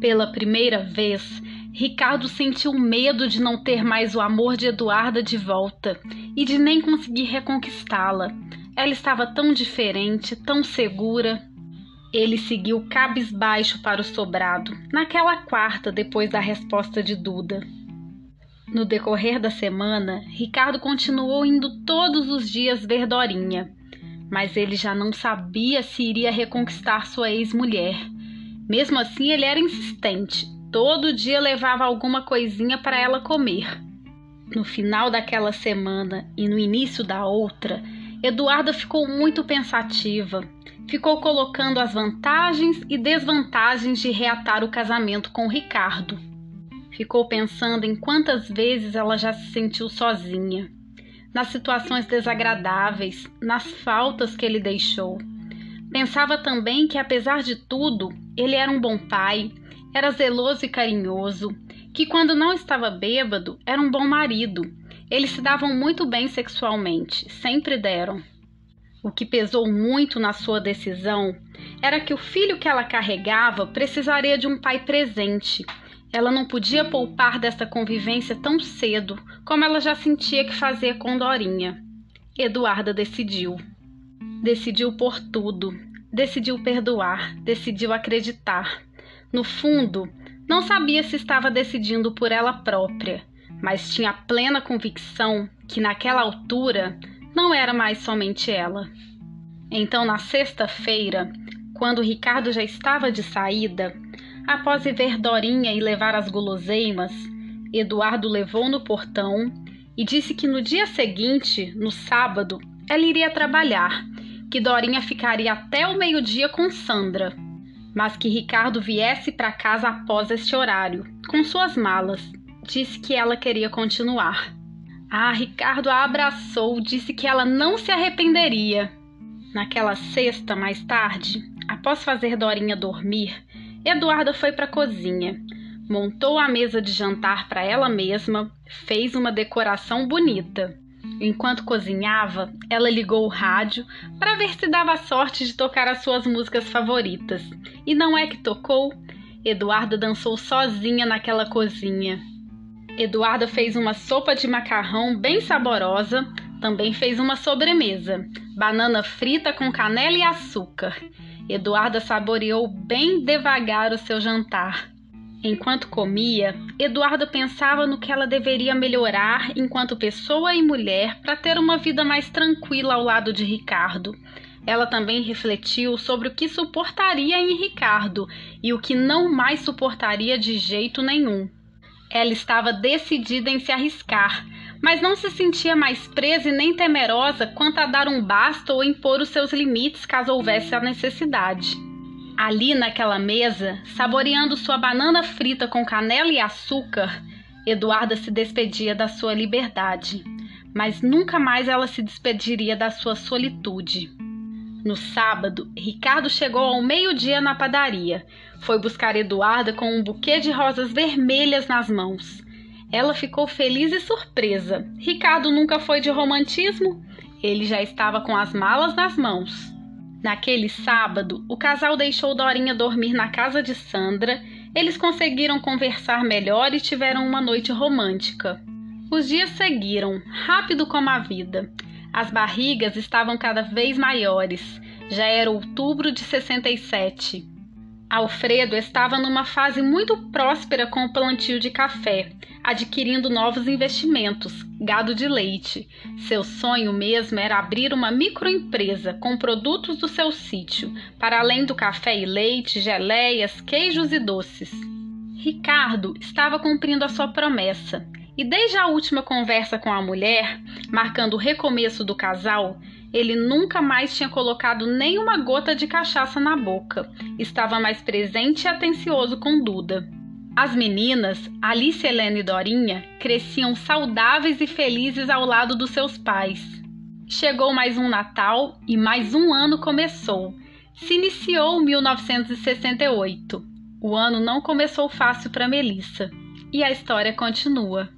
Pela primeira vez, Ricardo sentiu medo de não ter mais o amor de Eduarda de volta e de nem conseguir reconquistá-la. Ela estava tão diferente, tão segura. Ele seguiu cabisbaixo para o sobrado, naquela quarta depois da resposta de Duda. No decorrer da semana, Ricardo continuou indo todos os dias ver Dorinha, mas ele já não sabia se iria reconquistar sua ex-mulher. Mesmo assim, ele era insistente. Todo dia levava alguma coisinha para ela comer. No final daquela semana e no início da outra, Eduarda ficou muito pensativa. Ficou colocando as vantagens e desvantagens de reatar o casamento com Ricardo. Ficou pensando em quantas vezes ela já se sentiu sozinha, nas situações desagradáveis, nas faltas que ele deixou. Pensava também que, apesar de tudo, ele era um bom pai, era zeloso e carinhoso, que quando não estava bêbado era um bom marido. Eles se davam muito bem sexualmente, sempre deram. O que pesou muito na sua decisão era que o filho que ela carregava precisaria de um pai presente. Ela não podia poupar dessa convivência tão cedo como ela já sentia que fazia com Dorinha. Eduarda decidiu decidiu por tudo, decidiu perdoar, decidiu acreditar. No fundo, não sabia se estava decidindo por ela própria, mas tinha plena convicção que naquela altura não era mais somente ela. Então, na sexta-feira, quando Ricardo já estava de saída, após ir ver Dorinha e levar as guloseimas, Eduardo levou no portão e disse que no dia seguinte, no sábado, ela iria trabalhar que Dorinha ficaria até o meio-dia com Sandra, mas que Ricardo viesse para casa após este horário, com suas malas. Disse que ela queria continuar. Ah, Ricardo a abraçou, disse que ela não se arrependeria. Naquela sexta, mais tarde, após fazer Dorinha dormir, Eduarda foi para a cozinha, montou a mesa de jantar para ela mesma, fez uma decoração bonita. Enquanto cozinhava, ela ligou o rádio para ver se dava sorte de tocar as suas músicas favoritas. E não é que tocou? Eduarda dançou sozinha naquela cozinha. Eduarda fez uma sopa de macarrão bem saborosa, também fez uma sobremesa, banana frita com canela e açúcar. Eduarda saboreou bem devagar o seu jantar. Enquanto comia, Eduarda pensava no que ela deveria melhorar enquanto pessoa e mulher para ter uma vida mais tranquila ao lado de Ricardo. Ela também refletiu sobre o que suportaria em Ricardo e o que não mais suportaria de jeito nenhum. Ela estava decidida em se arriscar, mas não se sentia mais presa e nem temerosa quanto a dar um basta ou impor os seus limites caso houvesse a necessidade. Ali naquela mesa, saboreando sua banana frita com canela e açúcar, Eduarda se despedia da sua liberdade, mas nunca mais ela se despediria da sua solitude. No sábado, Ricardo chegou ao meio-dia na padaria. Foi buscar Eduarda com um buquê de rosas vermelhas nas mãos. Ela ficou feliz e surpresa. Ricardo nunca foi de romantismo. Ele já estava com as malas nas mãos. Naquele sábado, o casal deixou Dorinha dormir na casa de Sandra. Eles conseguiram conversar melhor e tiveram uma noite romântica. Os dias seguiram, rápido como a vida. As barrigas estavam cada vez maiores. Já era outubro de 67. Alfredo estava numa fase muito próspera com o plantio de café, adquirindo novos investimentos, gado de leite. Seu sonho mesmo era abrir uma microempresa com produtos do seu sítio, para além do café e leite, geleias, queijos e doces. Ricardo estava cumprindo a sua promessa, e desde a última conversa com a mulher, marcando o recomeço do casal, ele nunca mais tinha colocado nem uma gota de cachaça na boca. Estava mais presente e atencioso com Duda. As meninas, Alice, Helena e Dorinha, cresciam saudáveis e felizes ao lado dos seus pais. Chegou mais um Natal e mais um ano começou. Se iniciou 1968. O ano não começou fácil para Melissa. E a história continua.